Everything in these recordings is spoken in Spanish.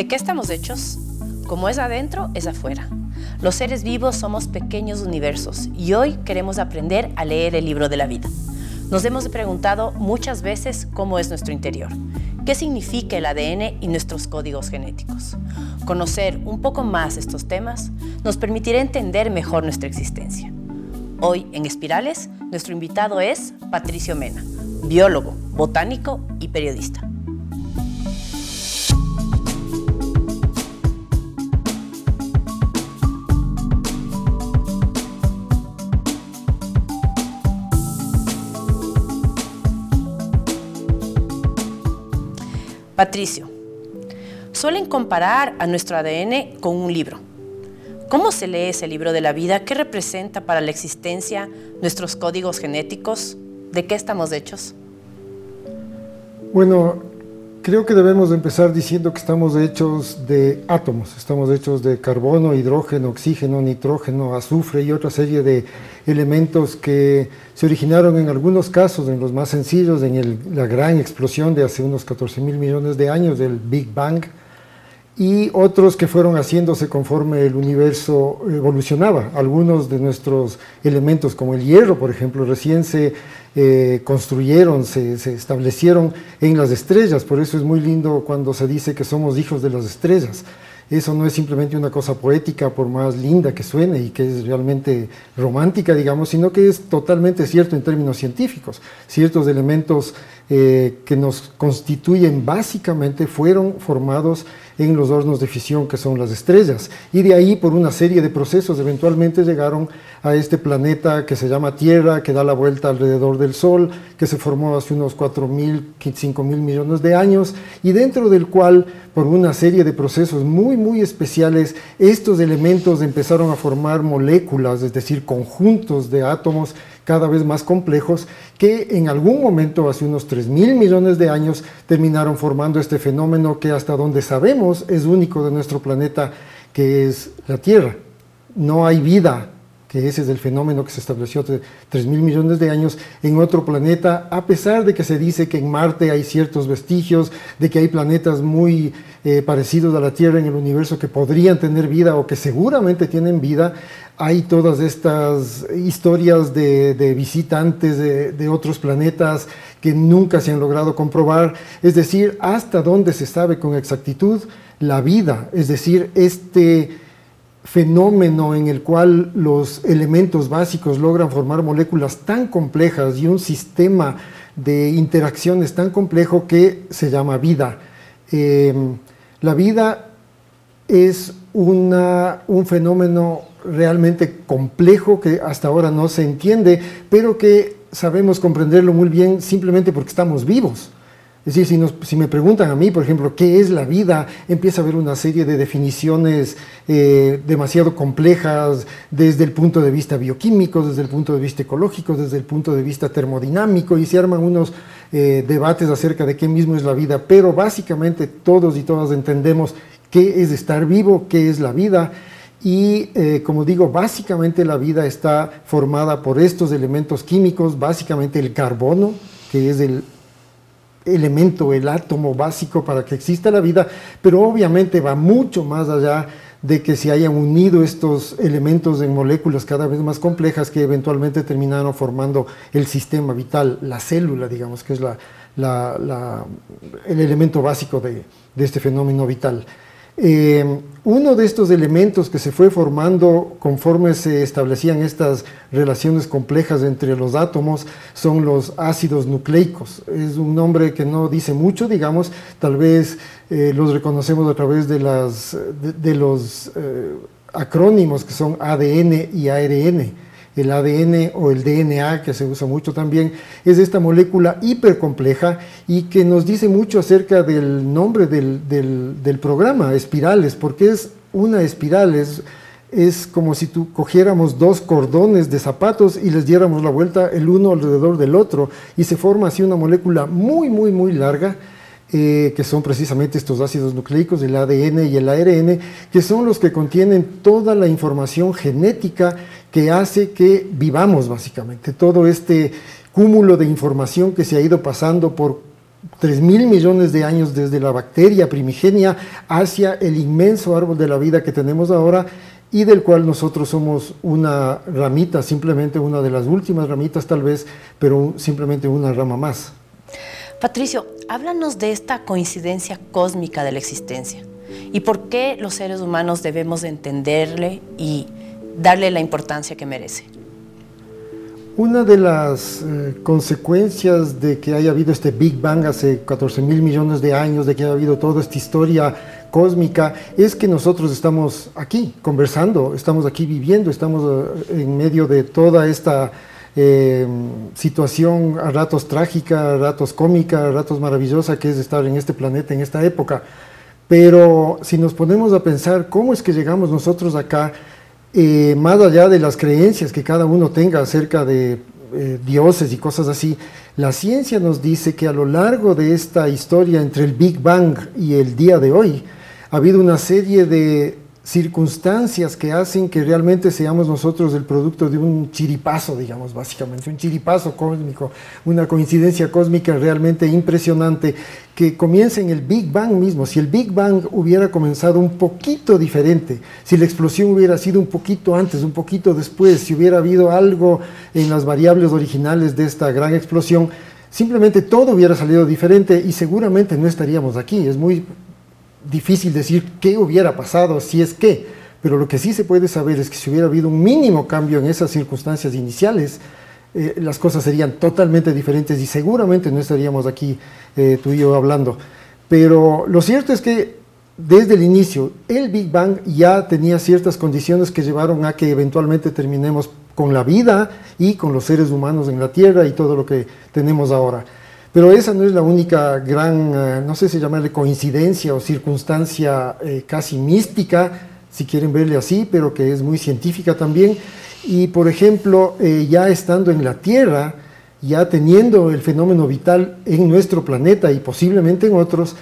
¿De qué estamos hechos? Como es adentro, es afuera. Los seres vivos somos pequeños universos y hoy queremos aprender a leer el libro de la vida. Nos hemos preguntado muchas veces cómo es nuestro interior, qué significa el ADN y nuestros códigos genéticos. Conocer un poco más estos temas nos permitirá entender mejor nuestra existencia. Hoy en Espirales, nuestro invitado es Patricio Mena, biólogo, botánico y periodista. Patricio, suelen comparar a nuestro ADN con un libro. ¿Cómo se lee ese libro de la vida? ¿Qué representa para la existencia nuestros códigos genéticos? ¿De qué estamos hechos? Bueno, creo que debemos empezar diciendo que estamos hechos de átomos, estamos hechos de carbono, hidrógeno, oxígeno, nitrógeno, azufre y otra serie de elementos que se originaron en algunos casos, en los más sencillos, en la gran explosión de hace unos 14 mil millones de años del Big Bang, y otros que fueron haciéndose conforme el universo evolucionaba. Algunos de nuestros elementos, como el hierro, por ejemplo, recién se eh, construyeron, se, se, establecieron en las estrellas. Por eso es muy lindo cuando se dice que somos hijos de las estrellas. Eso no es simplemente una cosa poética, por más linda que suene y que es realmente romántica, digamos, sino que es totalmente cierto en términos científicos. Ciertos elementos eh, que nos constituyen básicamente fueron formados en los hornos de fisión que son las estrellas. Y de ahí, por una serie de procesos, eventualmente llegaron a este planeta que se llama Tierra, que da la vuelta alrededor del Sol, que se formó hace unos 4.000, 5.000 millones de años, y dentro del cual, por una serie de procesos muy, muy especiales, estos elementos empezaron a formar moléculas, es decir, conjuntos de átomos cada vez más complejos que en algún momento, hace unos 3 mil millones de años, terminaron formando este fenómeno que hasta donde sabemos es único de nuestro planeta, que es la Tierra. No hay vida que ese es el fenómeno que se estableció hace 3 mil millones de años en otro planeta, a pesar de que se dice que en Marte hay ciertos vestigios, de que hay planetas muy eh, parecidos a la Tierra en el universo que podrían tener vida o que seguramente tienen vida, hay todas estas historias de, visitantes de, de, otros planetas que nunca se han logrado comprobar, es decir, hasta dónde se sabe con exactitud la vida, es decir, este fenómeno en el cual los elementos básicos logran formar moléculas tan complejas y un sistema de interacciones tan complejo que se llama vida. Eh, la vida es una, un fenómeno realmente complejo que hasta ahora no se entiende, pero que sabemos comprenderlo muy bien simplemente porque estamos vivos. Es decir, si, me preguntan a mí, por ejemplo, qué es la vida, empieza a haber una serie de definiciones eh, demasiado complejas desde el punto de vista bioquímico, desde el punto de vista ecológico, desde el punto de vista termodinámico, y se arman unos eh, debates acerca de qué mismo es la vida, pero básicamente todos y todas entendemos qué es estar vivo, qué es la vida, y eh, como digo, básicamente la vida está formada por estos elementos químicos, básicamente el carbono, que es el elemento, el átomo básico para que exista la vida, pero obviamente va mucho más allá de que se hayan unido estos elementos en moléculas cada vez más complejas que eventualmente terminaron formando el sistema vital, la célula, digamos, que es la, el elemento básico de este fenómeno vital. Eh, uno de estos elementos que se fue formando conforme se establecían estas relaciones complejas entre los átomos son los ácidos nucleicos. Es un nombre que no dice mucho, digamos, tal vez eh, los reconocemos a través de, las, de, los eh, acrónimos que son ADN y ARN el ADN o el DNA, que se usa mucho también, es esta molécula hipercompleja y que nos dice mucho acerca del nombre del, programa, espirales, porque es una espiral, es, es como si tú cogiéramos dos cordones de zapatos y les diéramos la vuelta el uno alrededor del otro y se forma así una molécula muy, muy, muy larga. Eh, que son precisamente estos ácidos nucleicos, el ADN y el ARN, que son los que contienen toda la información genética que hace que vivamos básicamente todo este cúmulo de información que se ha ido pasando por 3 mil millones de años desde la bacteria primigenia hacia el inmenso árbol de la vida que tenemos ahora y del cual nosotros somos una ramita, simplemente una de las últimas ramitas tal vez, pero simplemente una rama más. Patricio, háblanos de esta coincidencia cósmica de la existencia y por qué los seres humanos debemos entenderle y darle la importancia que merece. Una de las eh, consecuencias de que haya habido este Big Bang hace 14 mil millones de años, de que haya habido toda esta historia cósmica, es que nosotros estamos aquí conversando, estamos aquí viviendo, estamos eh, en medio de toda esta eh, situación a ratos trágica, a ratos cómica, a ratos maravillosa que es estar en este planeta, en esta época. Pero si nos ponemos a pensar cómo es que llegamos nosotros acá, eh, más allá de las creencias que cada uno tenga acerca de eh, dioses y cosas así, la ciencia nos dice que a lo largo de esta historia entre el Big Bang y el día de hoy, ha habido una serie de circunstancias que hacen que realmente seamos nosotros el producto de un chiripazo, digamos, básicamente, un chiripazo cósmico, una coincidencia cósmica realmente impresionante que comienza en el Big Bang mismo. Si el Big Bang hubiera comenzado un poquito diferente, si la explosión hubiera sido un poquito antes, un poquito después, si hubiera habido algo en las variables originales de esta gran explosión, simplemente todo hubiera salido diferente y seguramente no estaríamos aquí. Es muy difícil decir qué hubiera pasado si es que, pero lo que sí se puede saber es que si hubiera habido un mínimo cambio en esas circunstancias iniciales, eh, las cosas serían totalmente diferentes y seguramente no estaríamos aquí eh, tú y yo hablando. Pero lo cierto es que desde el inicio el Big Bang ya tenía ciertas condiciones que llevaron a que eventualmente terminemos con la vida y con los seres humanos en la Tierra y todo lo que tenemos ahora. Pero esa no es la única gran, eh, no sé si llamarle coincidencia o circunstancia eh, casi mística, si quieren verle así, pero que es muy científica también. Y por ejemplo, eh, ya estando en la Tierra, ya teniendo el fenómeno vital en nuestro planeta y posiblemente en otros,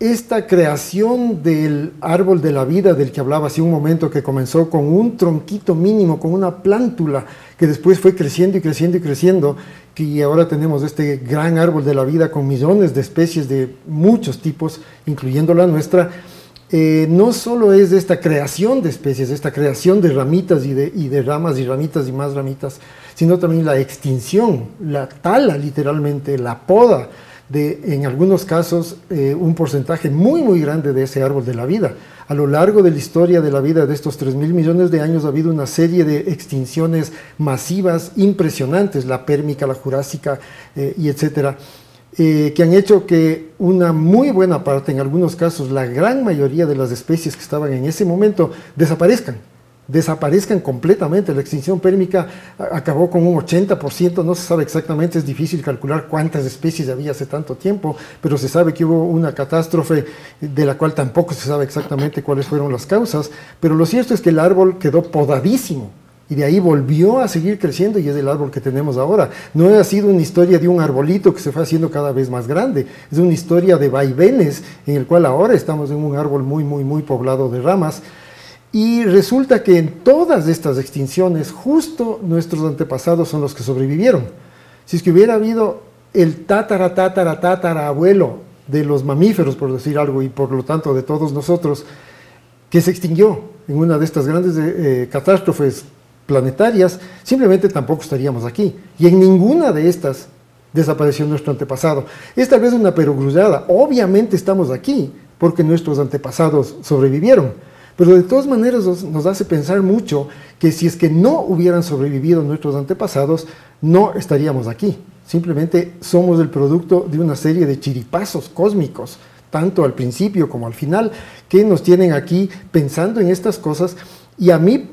esta creación del árbol de la vida del que hablaba hace un momento, que comenzó con un tronquito mínimo, con una plántula, que después fue creciendo y creciendo y creciendo, y ahora tenemos este gran árbol de la vida con millones de especies de muchos tipos, incluyendo la nuestra, eh, no solo es esta creación de especies, esta creación de ramitas y de, y de ramas y ramitas y más ramitas, sino también la extinción, la tala literalmente, la poda, de, en algunos casos, eh, un porcentaje muy, muy grande de ese árbol de la vida. A lo largo de la historia de la vida de estos 3 mil millones de años ha habido una serie de extinciones masivas impresionantes, la pérmica, la jurásica eh, y etcétera, eh, que han hecho que una muy buena parte, en algunos casos la gran mayoría de las especies que estaban en ese momento, desaparezcan desaparezcan completamente. La extinción pérmica acabó con un 80%, no se sabe exactamente, es difícil calcular cuántas especies había hace tanto tiempo, pero se sabe que hubo una catástrofe de la cual tampoco se sabe exactamente cuáles fueron las causas, pero lo cierto es que el árbol quedó podadísimo. Y de ahí volvió a seguir creciendo y es el árbol que tenemos ahora. No ha sido una historia de un arbolito que se fue haciendo cada vez más grande. Es una historia de vaivenes en el cual ahora estamos en un árbol muy, muy, muy poblado de ramas y resulta que en todas estas extinciones, justo nuestros antepasados son los que sobrevivieron. Si es que hubiera habido el tatara, tatara, tatara abuelo de los mamíferos, por decir algo, y por lo tanto de todos nosotros, que se extinguió en una de estas grandes eh, catástrofes planetarias, simplemente tampoco estaríamos aquí. Y en ninguna de estas desapareció nuestro antepasado. Es tal vez una perogrullada. Obviamente estamos aquí porque nuestros antepasados sobrevivieron pero de todas maneras nos, hace pensar mucho que si es que no hubieran sobrevivido nuestros antepasados, no estaríamos aquí. Simplemente somos el producto de una serie de chiripazos cósmicos, tanto al principio como al final, que nos tienen aquí pensando en estas cosas. Y a mí,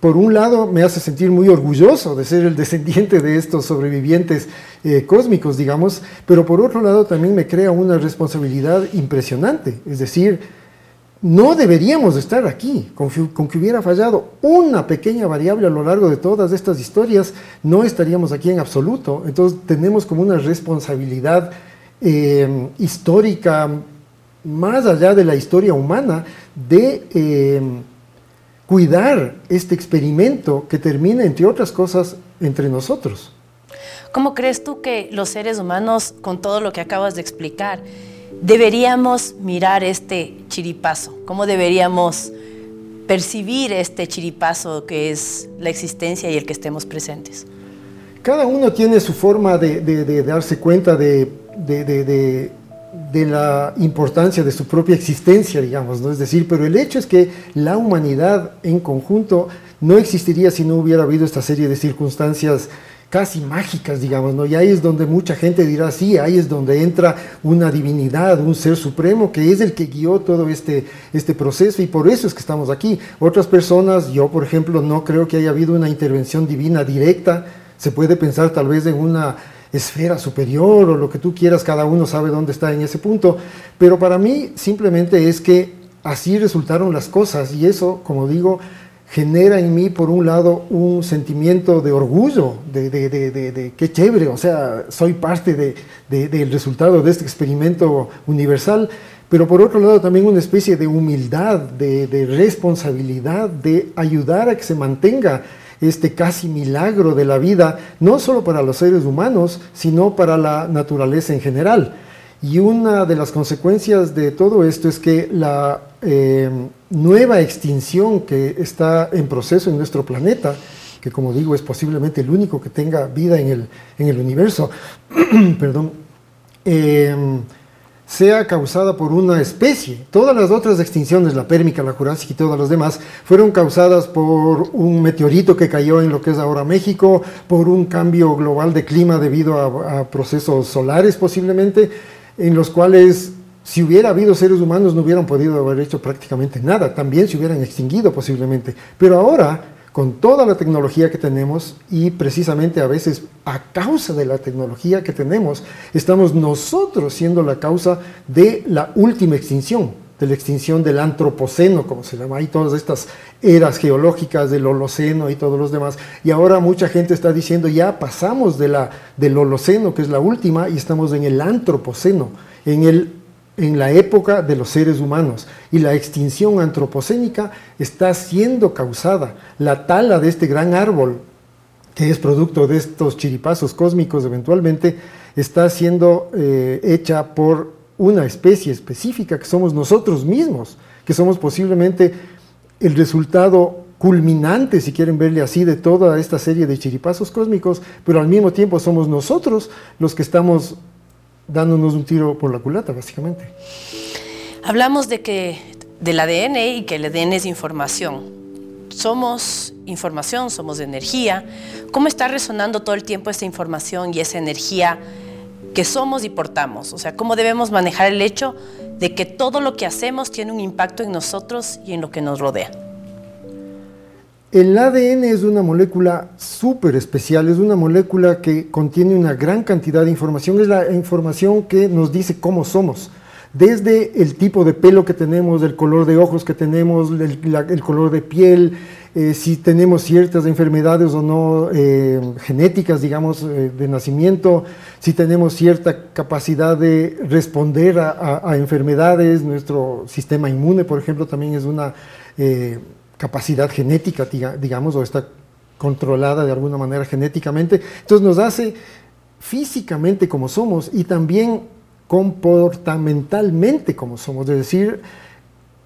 por un lado, me hace sentir muy orgulloso de ser el descendiente de estos sobrevivientes eh, cósmicos, digamos, pero por otro lado también me crea una responsabilidad impresionante. Es decir, no deberíamos estar aquí, con, que hubiera fallado una pequeña variable a lo largo de todas estas historias, no estaríamos aquí en absoluto. Entonces tenemos como una responsabilidad eh, histórica, más allá de la historia humana, de eh, cuidar este experimento que termina, entre otras cosas, entre nosotros. ¿Cómo crees tú que los seres humanos, con todo lo que acabas de explicar, deberíamos mirar este chiripazo? ¿Cómo deberíamos percibir este chiripazo que es la existencia y el que estemos presentes? Cada uno tiene su forma de, darse cuenta de, de, la importancia de su propia existencia, digamos, ¿no? Es decir, pero el hecho es que la humanidad en conjunto no existiría si no hubiera habido esta serie de circunstancias casi mágicas, digamos, ¿no? Y ahí es donde mucha gente dirá, sí, ahí es donde entra una divinidad, un ser supremo, que es el que guió todo este, este proceso y por eso es que estamos aquí. Otras personas, yo por ejemplo, no creo que haya habido una intervención divina directa, se puede pensar tal vez en una esfera superior o lo que tú quieras, cada uno sabe dónde está en ese punto, pero para mí simplemente es que así resultaron las cosas y eso, como digo, genera en mí, por un lado, un sentimiento de orgullo, de, qué chévere, o sea, soy parte del resultado de este experimento universal, pero por otro lado también una especie de humildad, de, responsabilidad, de ayudar a que se mantenga este casi milagro de la vida, no solo para los seres humanos, sino para la naturaleza en general. Y una de las consecuencias de todo esto es que la eh, nueva extinción que está en proceso en nuestro planeta, que como digo es posiblemente el único que tenga vida en el, en el universo, perdón, eh, sea causada por una especie. Todas las otras extinciones, la pérmica, la jurásica y todas las demás, fueron causadas por un meteorito que cayó en lo que es ahora México, por un cambio global de clima debido a procesos solares posiblemente, en los cuales si hubiera habido seres humanos no hubieran podido haber hecho prácticamente nada, también se hubieran extinguido posiblemente. Pero ahora, con toda la tecnología que tenemos y precisamente a veces a causa de la tecnología que tenemos, estamos nosotros siendo la causa de la última extinción, de la extinción del antropoceno, como se llama, y todas estas eras geológicas del Holoceno y todos los demás. Y ahora mucha gente está diciendo, ya pasamos de la, del Holoceno, que es la última, y estamos en el antropoceno, en el en la época de los seres humanos y la extinción antropocénica está siendo causada. La tala de este gran árbol, que es producto de estos chiripazos cósmicos eventualmente, está siendo eh, hecha por una especie específica que somos nosotros mismos, que somos posiblemente el resultado culminante, si quieren verle así, de toda esta serie de chiripazos cósmicos, pero al mismo tiempo somos nosotros los que estamos dándonos un tiro por la culata, básicamente. Hablamos de que del ADN y que el ADN es información. Somos información, somos energía. ¿Cómo está resonando todo el tiempo esa información y esa energía que somos y portamos? O sea, ¿cómo debemos manejar el hecho de que todo lo que hacemos tiene un impacto en nosotros y en lo que nos rodea? El ADN es una molécula súper especial, es una molécula que contiene una gran cantidad de información, es la información que nos dice cómo somos, desde el tipo de pelo que tenemos, el color de ojos que tenemos, el, color de piel, eh, si tenemos ciertas enfermedades o no eh, genéticas, digamos, eh, de nacimiento, si tenemos cierta capacidad de responder a, a enfermedades, nuestro sistema inmune, por ejemplo, también es una capacidad genética, digamos, o está controlada de alguna manera genéticamente. Entonces nos hace físicamente como somos y también comportamentalmente como somos, es decir,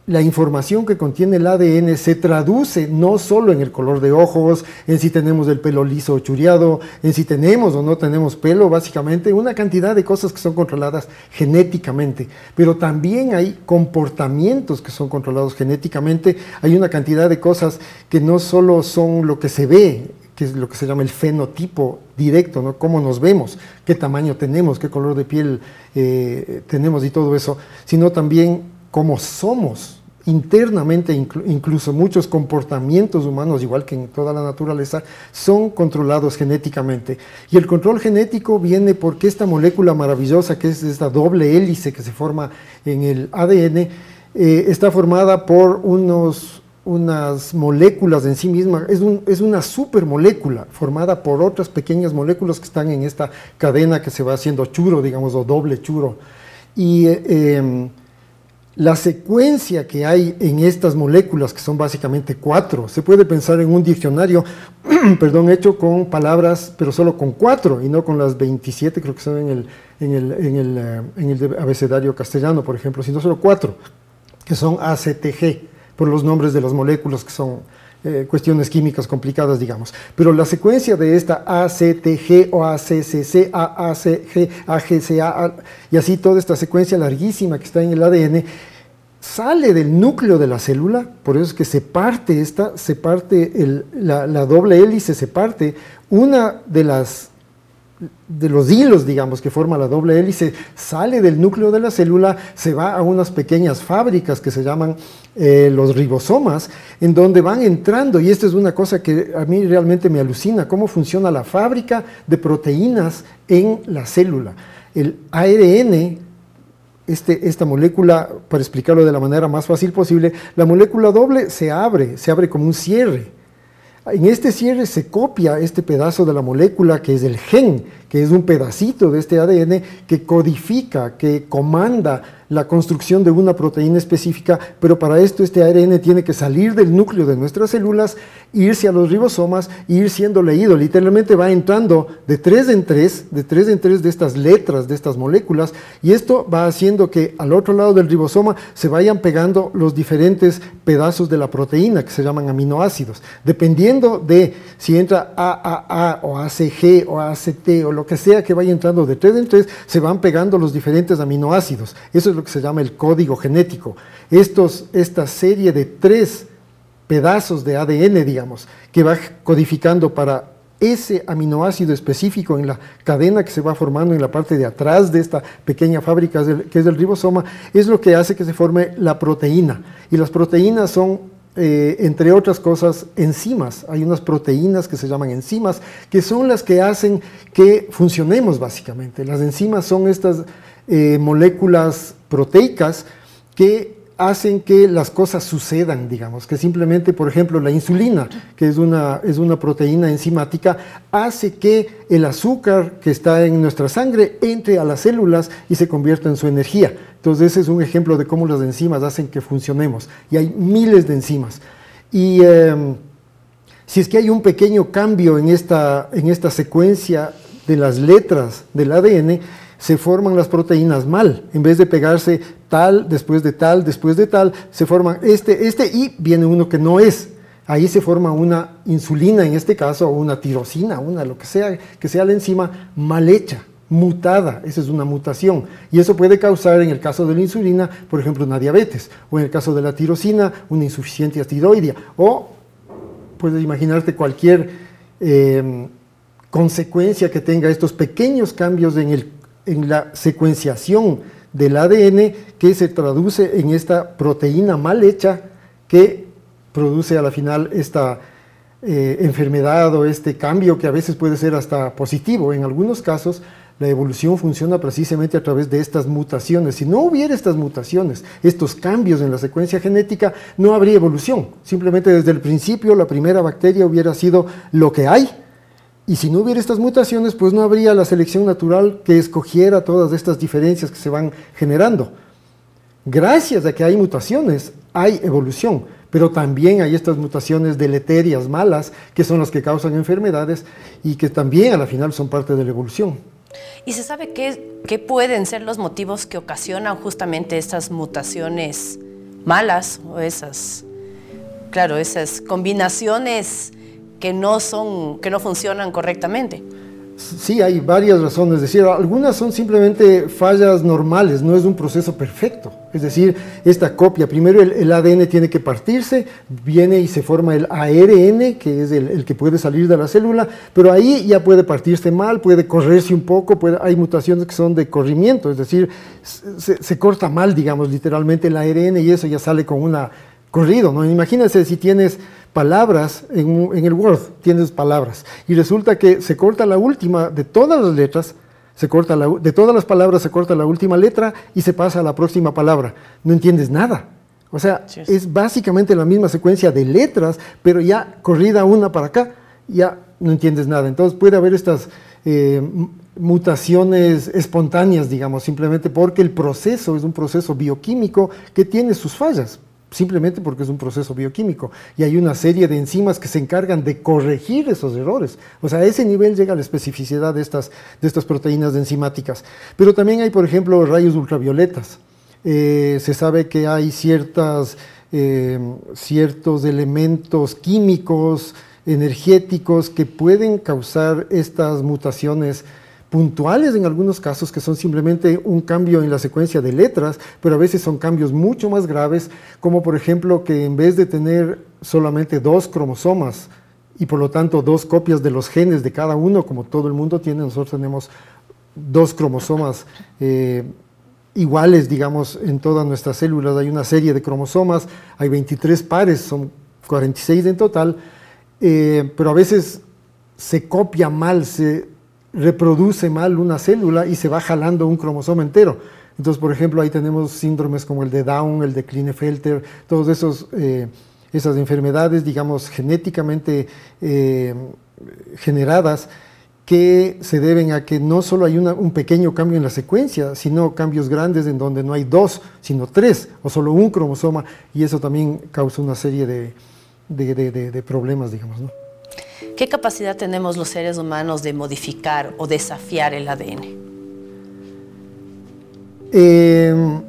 la información que contiene el ADN se traduce no solo en el color de ojos, en si tenemos el pelo liso o chureado, en si tenemos o no tenemos pelo, básicamente una cantidad de cosas que son controladas genéticamente, pero también hay comportamientos que son controlados genéticamente, hay una cantidad de cosas que no solo son lo que se ve, que es lo que se llama el fenotipo directo, ¿no? Cómo nos vemos, qué tamaño tenemos, qué color de piel eh, tenemos y todo eso, sino también cómo somos internamente incluso muchos comportamientos humanos, igual que en toda la naturaleza, son controlados genéticamente. Y el control genético viene porque esta molécula maravillosa, que es esta doble hélice que se forma en el ADN, eh, está formada por unos, unas moléculas en sí misma, es, un, es una supermolécula formada por otras pequeñas moléculas que están en esta cadena que se va haciendo churo, digamos, o doble churo. Y eh, em, la secuencia que hay en estas moléculas, que son básicamente cuatro, se puede pensar en un diccionario, perdón, hecho con palabras, pero solo con cuatro y no con las 27, creo que son en el, en el, en el, eh, en el abecedario castellano, por ejemplo, sino solo cuatro, que son ACTG, por los nombres de las moléculas que son eh, cuestiones químicas complicadas, digamos. Pero la secuencia de esta ACTG o ACCC, AACG, AGCA y así toda esta secuencia larguísima que está en el ADN sale del núcleo de la célula, por eso es que se parte esta, se parte la, la doble hélice, se parte una de las de los hilos, digamos, que forma la doble hélice, sale del núcleo de la célula, se va a unas pequeñas fábricas que se llaman eh, los ribosomas, en donde van entrando, y esta es una cosa que a mí realmente me alucina, cómo funciona la fábrica de proteínas en la célula. El ARN, este, esta molécula, para explicarlo de la manera más fácil posible, la molécula doble se abre, se abre como un cierre en este cierre se copia este pedazo de la molécula que es el gen, que es un pedacito de este ADN que codifica, que comanda la construcción de una proteína específica, pero para esto este ARN tiene que salir del núcleo de nuestras células, irse a los ribosomas e ir siendo leído. Literalmente va entrando de tres en tres, de tres en tres de estas letras, de estas moléculas, y esto va haciendo que al otro lado del ribosoma se vayan pegando los diferentes pedazos de la proteína que se llaman aminoácidos. Dependiendo de si entra AAA o ACG o ACT o lo que sea que vaya entrando de tres en tres, se van pegando los diferentes aminoácidos. Eso es lo que se llama el código genético. Estos, esta serie de tres pedazos de ADN, digamos, que va codificando para ese aminoácido específico en la cadena que se va formando en la parte de atrás de esta pequeña fábrica que es el ribosoma, es lo que hace que se forme la proteína. Y las proteínas son, eh, entre otras cosas, enzimas. Hay unas proteínas que se llaman enzimas, que son las que hacen que funcionemos básicamente. Las enzimas son estas eh, moléculas proteicas que hacen que las cosas sucedan, digamos, que simplemente, por ejemplo, la insulina, que es una, es una proteína enzimática, hace que el azúcar que está en nuestra sangre entre a las células y se convierta en su energía. Entonces, ese es un ejemplo de cómo las enzimas hacen que funcionemos. Y hay miles de enzimas. Y em, si es que hay un pequeño cambio en esta, en esta secuencia de las letras del ADN, se forman las proteínas mal. En vez de pegarse tal, después de tal, después de tal, se forman este, este y viene uno que no es. Ahí se forma una insulina, en este caso, o una tirosina, una, lo que sea, que sea la enzima mal hecha, mutada. Esa es una mutación. Y eso puede causar, en el caso de la insulina, por ejemplo, una diabetes. O en el caso de la tirosina, una insuficiencia tiroidea. O puedes imaginarte cualquier eh, consecuencia que tenga estos pequeños cambios en el en la secuenciación del ADN que se traduce en esta proteína mal hecha que produce a la final esta eh, enfermedad o este cambio que a veces puede ser hasta positivo. En algunos casos la evolución funciona precisamente a través de estas mutaciones. Si no hubiera estas mutaciones, estos cambios en la secuencia genética, no habría evolución. Simplemente desde el principio la primera bacteria hubiera sido lo que hay y si no hubiera estas mutaciones, pues no habría la selección natural que escogiera todas estas diferencias que se van generando. Gracias a que hay mutaciones, hay evolución, pero también hay estas mutaciones deleterias, malas, que son las que causan enfermedades y que también a la final son parte de la evolución. ¿Y se sabe qué, qué pueden ser los motivos que ocasionan justamente estas mutaciones malas o esas, claro, esas combinaciones que no, son, que no funcionan correctamente. Sí, hay varias razones. Es decir, algunas son simplemente fallas normales, no es un proceso perfecto. Es decir, esta copia, primero el, ADN tiene que partirse, viene y se forma el ARN, que es el, que puede salir de la célula, pero ahí ya puede partirse mal, puede correrse un poco, puede, hay mutaciones que son de corrimiento, es decir, se, se corta mal, digamos, literalmente el ARN y eso ya sale con una corrido, ¿no? Imagínense si tienes palabras en, el Word, tienes palabras, y resulta que se corta la última de todas las letras, se corta la, de todas las palabras se corta la última letra y se pasa a la próxima palabra. No entiendes nada. O sea, es básicamente la misma secuencia de letras, pero ya corrida una para acá, ya no entiendes nada. Entonces puede haber estas eh, mutaciones espontáneas, digamos, simplemente porque el proceso es un proceso bioquímico que tiene sus fallas, simplemente porque es un proceso bioquímico. Y hay una serie de enzimas que se encargan de corregir esos errores. O sea, a ese nivel llega la especificidad de estas, de estas proteínas enzimáticas. Pero también hay, por ejemplo, rayos ultravioletas. Eh, se sabe que hay ciertas, eh, ciertos elementos químicos, energéticos, que pueden causar estas mutaciones puntuales en algunos casos que son simplemente un cambio en la secuencia de letras, pero a veces son cambios mucho más graves, como por ejemplo que en vez de tener solamente dos cromosomas y por lo tanto dos copias de los genes de cada uno, como todo el mundo tiene, nosotros tenemos dos cromosomas eh, iguales, digamos, en todas nuestras células. Hay una serie de cromosomas, hay 23 pares, son 46 en total, eh, pero a veces se copia mal, se reproduce mal una célula y se va jalando un cromosoma entero. Entonces, por ejemplo, ahí tenemos síndromes como el de Down, el de Klinefelter, todas esos, eh, esas enfermedades, digamos, genéticamente eh, generadas que se deben a que no solo hay un pequeño cambio en la secuencia, sino cambios grandes en donde no hay dos, sino tres, o solo un cromosoma, y eso también causa una serie de, de problemas, digamos. ¿no? ¿Qué capacidad tenemos los seres humanos de modificar o desafiar el ADN? Em,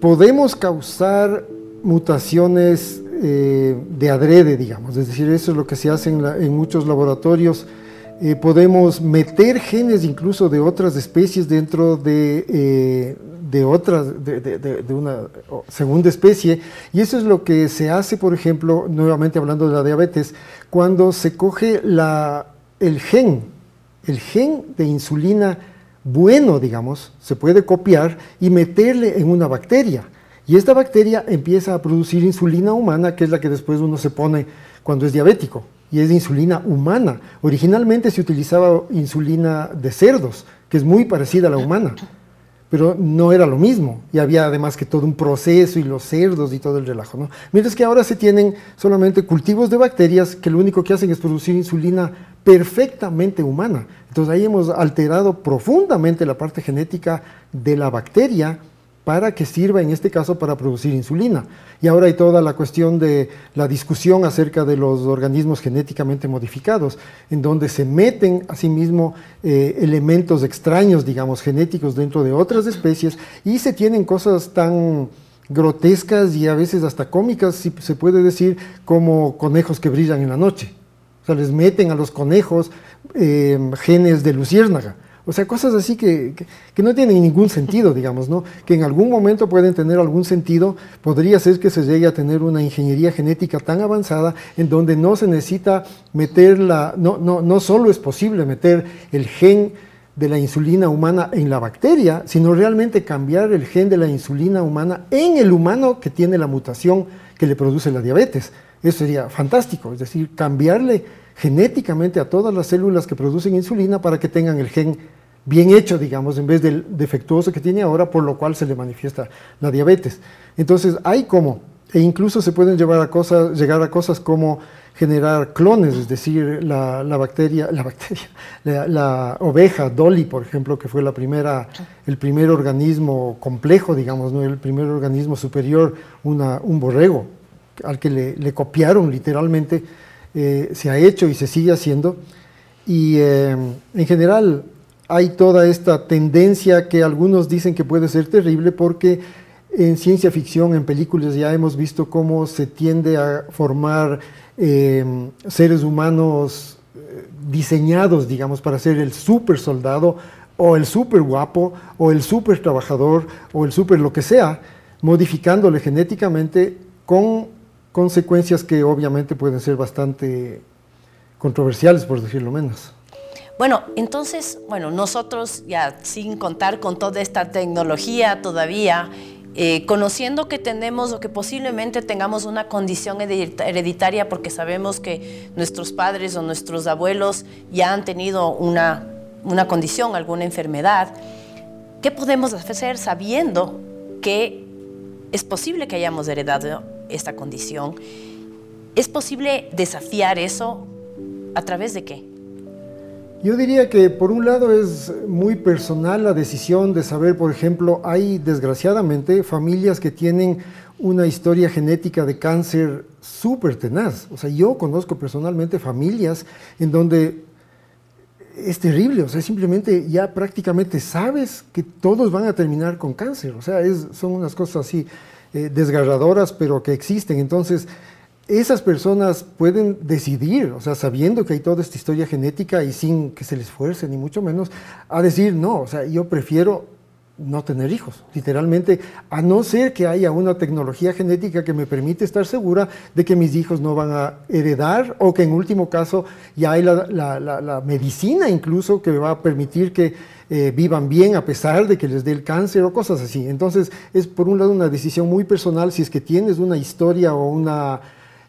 podemos causar mutaciones eh, de adrede, digamos, es decir, eso es lo que se hace en, muchos laboratorios. Eh, podemos meter genes incluso de otras especies dentro de, eh, de otra, de, una segunda especie, y eso es lo que se hace, por ejemplo, nuevamente hablando de la diabetes, cuando se coge la, el gen, el gen de insulina bueno, digamos, se puede copiar y meterle en una bacteria. Y esta bacteria empieza a producir insulina humana, que es la que después uno se pone cuando es diabético, y es insulina humana. Originalmente se utilizaba insulina de cerdos, que es muy parecida a la humana pero no era lo mismo. Y había además que todo un proceso y los cerdos y todo el relajo. ¿no? Mientras que ahora se tienen solamente cultivos de bacterias que lo único que hacen es producir insulina perfectamente humana. Entonces ahí hemos alterado profundamente la parte genética de la bacteria para que sirva en este caso para producir insulina. Y ahora hay toda la cuestión de la discusión acerca de los organismos genéticamente modificados, en donde se meten asimismo eh, elementos extraños, digamos, genéticos dentro de otras especies y se tienen cosas tan grotescas y a veces hasta cómicas, si se puede decir, como conejos que brillan en la noche. O sea, les meten a los conejos eh, genes de luciérnaga o sea, cosas así que, no tienen ningún sentido, digamos, ¿no? Que en algún momento pueden tener algún sentido, podría ser que se llegue a tener una ingeniería genética tan avanzada en donde no se necesita meter la, no, no, no solo es posible meter el gen de la insulina humana en la bacteria, sino realmente cambiar el gen de la insulina humana en el humano que tiene la mutación que le produce la diabetes. Eso sería fantástico, es decir, cambiarle genéticamente a todas las células que producen insulina para que tengan el gen bien hecho, digamos, en vez del defectuoso que tiene ahora, por lo cual se le manifiesta la diabetes. Entonces, hay como, e incluso se pueden llevar a cosas, llegar a cosas como generar clones, es decir, la, bacteria, la bacteria, la, oveja Dolly, por ejemplo, que fue la primera, el primer organismo complejo, digamos, ¿no? el primer organismo superior, una, un borrego, al que le, copiaron literalmente, eh, se ha hecho y se sigue haciendo. Y eh, en general, hay toda esta tendencia que algunos dicen que puede ser terrible porque en ciencia ficción, en películas ya hemos visto cómo se tiende a formar em, seres humanos eh, diseñados, digamos, para ser el super soldado o el super guapo o el super trabajador o el super lo que sea, modificándole genéticamente con consecuencias que obviamente pueden ser bastante controversiales, por decirlo menos. Bueno, entonces, bueno, nosotros ya sin contar con toda esta tecnología todavía, eh, conociendo que tenemos o que posiblemente tengamos una condición hereditaria porque sabemos que nuestros padres o nuestros abuelos ya han tenido una, una condición, alguna enfermedad, ¿qué podemos hacer sabiendo que es posible que hayamos heredado esta condición? ¿Es posible desafiar eso a través de qué? Yo diría que por un lado es muy personal la decisión de saber, por ejemplo, hay desgraciadamente familias que tienen una historia genética de cáncer súper tenaz. O sea, yo conozco personalmente familias en donde es terrible, o sea, simplemente ya prácticamente sabes que todos van a terminar con cáncer. O sea, son unas cosas así eh, desgarradoras, pero que existen. Entonces, esas personas pueden decidir, o sea, sabiendo que hay toda esta historia genética y sin que se les esfuerce, ni mucho menos, a decir, no, o sea, yo prefiero no tener hijos, literalmente, a no ser que haya una tecnología genética que me permite estar segura de que mis hijos no van a heredar o que en último caso ya hay la, medicina incluso que va a permitir que eh, vivan bien a pesar de que les dé el cáncer o cosas así. Entonces es por un lado una decisión muy personal si es que tienes una historia o una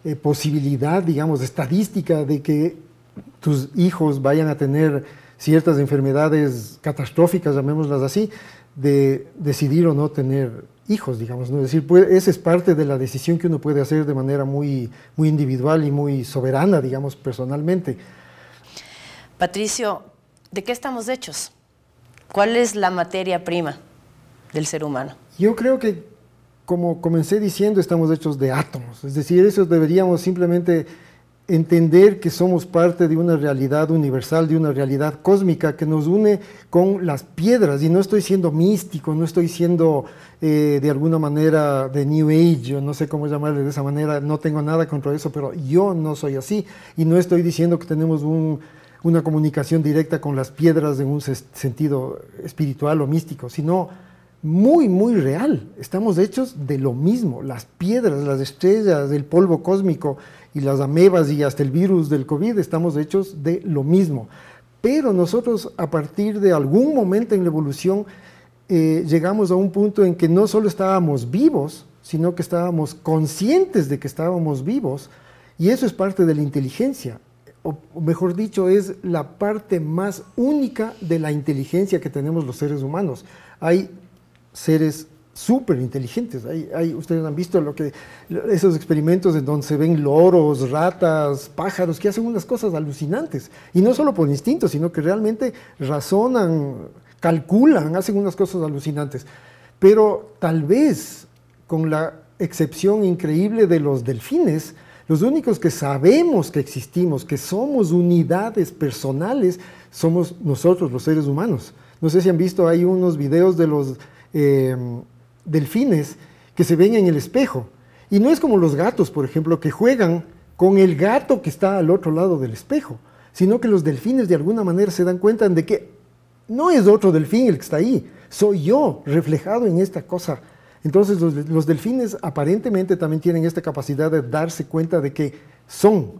eh, posibilidad, digamos, estadística de que tus hijos vayan a tener ciertas enfermedades catastróficas, llamémoslas así, de decidir o no tener hijos, digamos. ¿no? Es decir, esa es parte de la decisión que uno puede hacer de manera muy, muy individual y muy soberana, digamos, personalmente. Patricio, ¿de qué estamos hechos? ¿Cuál es la materia prima del ser humano? Yo creo que como comencé diciendo, estamos hechos de átomos. Es decir, eso deberíamos simplemente entender que somos parte de una realidad universal, de una realidad cósmica que nos une con las piedras. Y no estoy siendo místico, no estoy siendo eh, de alguna manera de New Age, o no sé cómo llamarle de esa manera, no tengo nada contra eso, pero yo no soy así. Y no estoy diciendo que tenemos una comunicación directa con las piedras en un sentido espiritual o místico, sino muy, muy real. Estamos hechos de lo mismo. Las piedras, las estrellas, el polvo cósmico y las amebas y hasta el virus del COVID, estamos hechos de lo mismo. Pero nosotros a partir de algún momento en la evolución eh, llegamos a un punto en que no solo estábamos vivos, sino que estábamos conscientes de que estábamos vivos. Y eso es parte de la inteligencia. O mejor dicho, es la parte más única de la inteligencia que tenemos los seres humanos. Hay seres súper inteligentes. Hay, ustedes han visto lo que, esos experimentos en donde se ven loros, ratas, pájaros, que hacen unas cosas alucinantes. Y no solo por instinto, sino que realmente razonan, calculan, hacen unas cosas alucinantes. Pero tal vez, con la excepción increíble de los delfines, los únicos que sabemos que existimos, que somos unidades personales, somos nosotros, los seres humanos. No sé si han visto, hay unos videos de los Em, delfines que se ven en el espejo. Y no es como los gatos, por ejemplo, que juegan con el gato que está al otro lado del espejo, sino que los delfines de alguna manera se dan cuenta de que no es otro delfín el que está ahí, soy yo reflejado en esta cosa. Entonces los, los delfines aparentemente también tienen esta capacidad de darse cuenta de que son.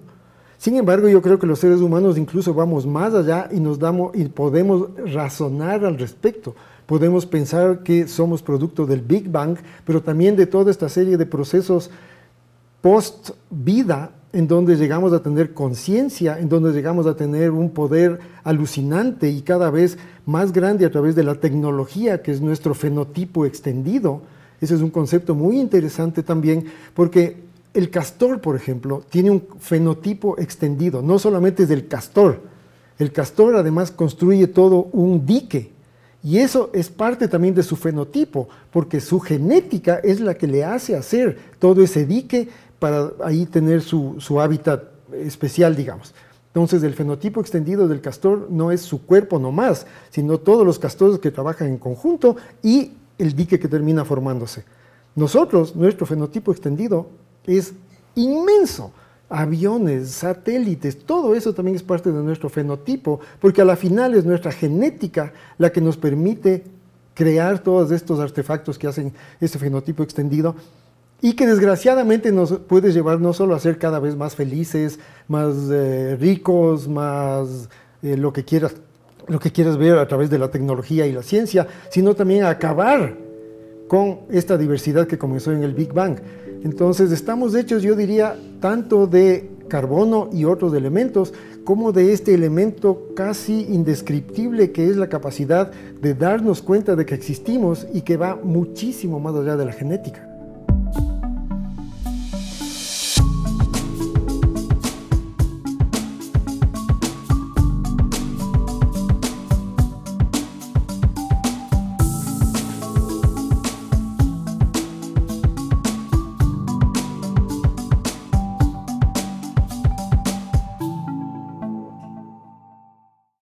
Sin embargo, yo creo que los seres humanos incluso vamos más allá y nos damos y podemos razonar al respecto podemos pensar que somos producto del Big Bang, pero también de toda esta serie de procesos post-vida en donde llegamos a tener conciencia, en donde llegamos a tener un poder alucinante y cada vez más grande a través de la tecnología, que es nuestro fenotipo extendido. Ese es un concepto muy interesante también, porque el castor, por ejemplo, tiene un fenotipo extendido, no solamente es del castor, el castor además construye todo un dique, y eso es parte también de su fenotipo, porque su genética es la que le hace hacer todo ese dique para ahí tener su, hábitat especial, digamos. Entonces el fenotipo extendido del castor no es su cuerpo nomás, sino todos los castores que trabajan en conjunto y el dique que termina formándose. Nosotros, nuestro fenotipo extendido es inmenso aviones, satélites, todo eso también es parte de nuestro fenotipo, porque a la final es nuestra genética la que nos permite crear todos estos artefactos que hacen ese fenotipo extendido y que desgraciadamente nos puede llevar no solo a ser cada vez más felices, más eh, ricos, más eh, lo que quieras lo que quieras ver a través de la tecnología y la ciencia, sino también a acabar con esta diversidad que comenzó en el Big Bang. Entonces estamos hechos, yo diría, tanto de carbono y otros elementos, como de este elemento casi indescriptible que es la capacidad de darnos cuenta de que existimos y que va muchísimo más allá de la genética.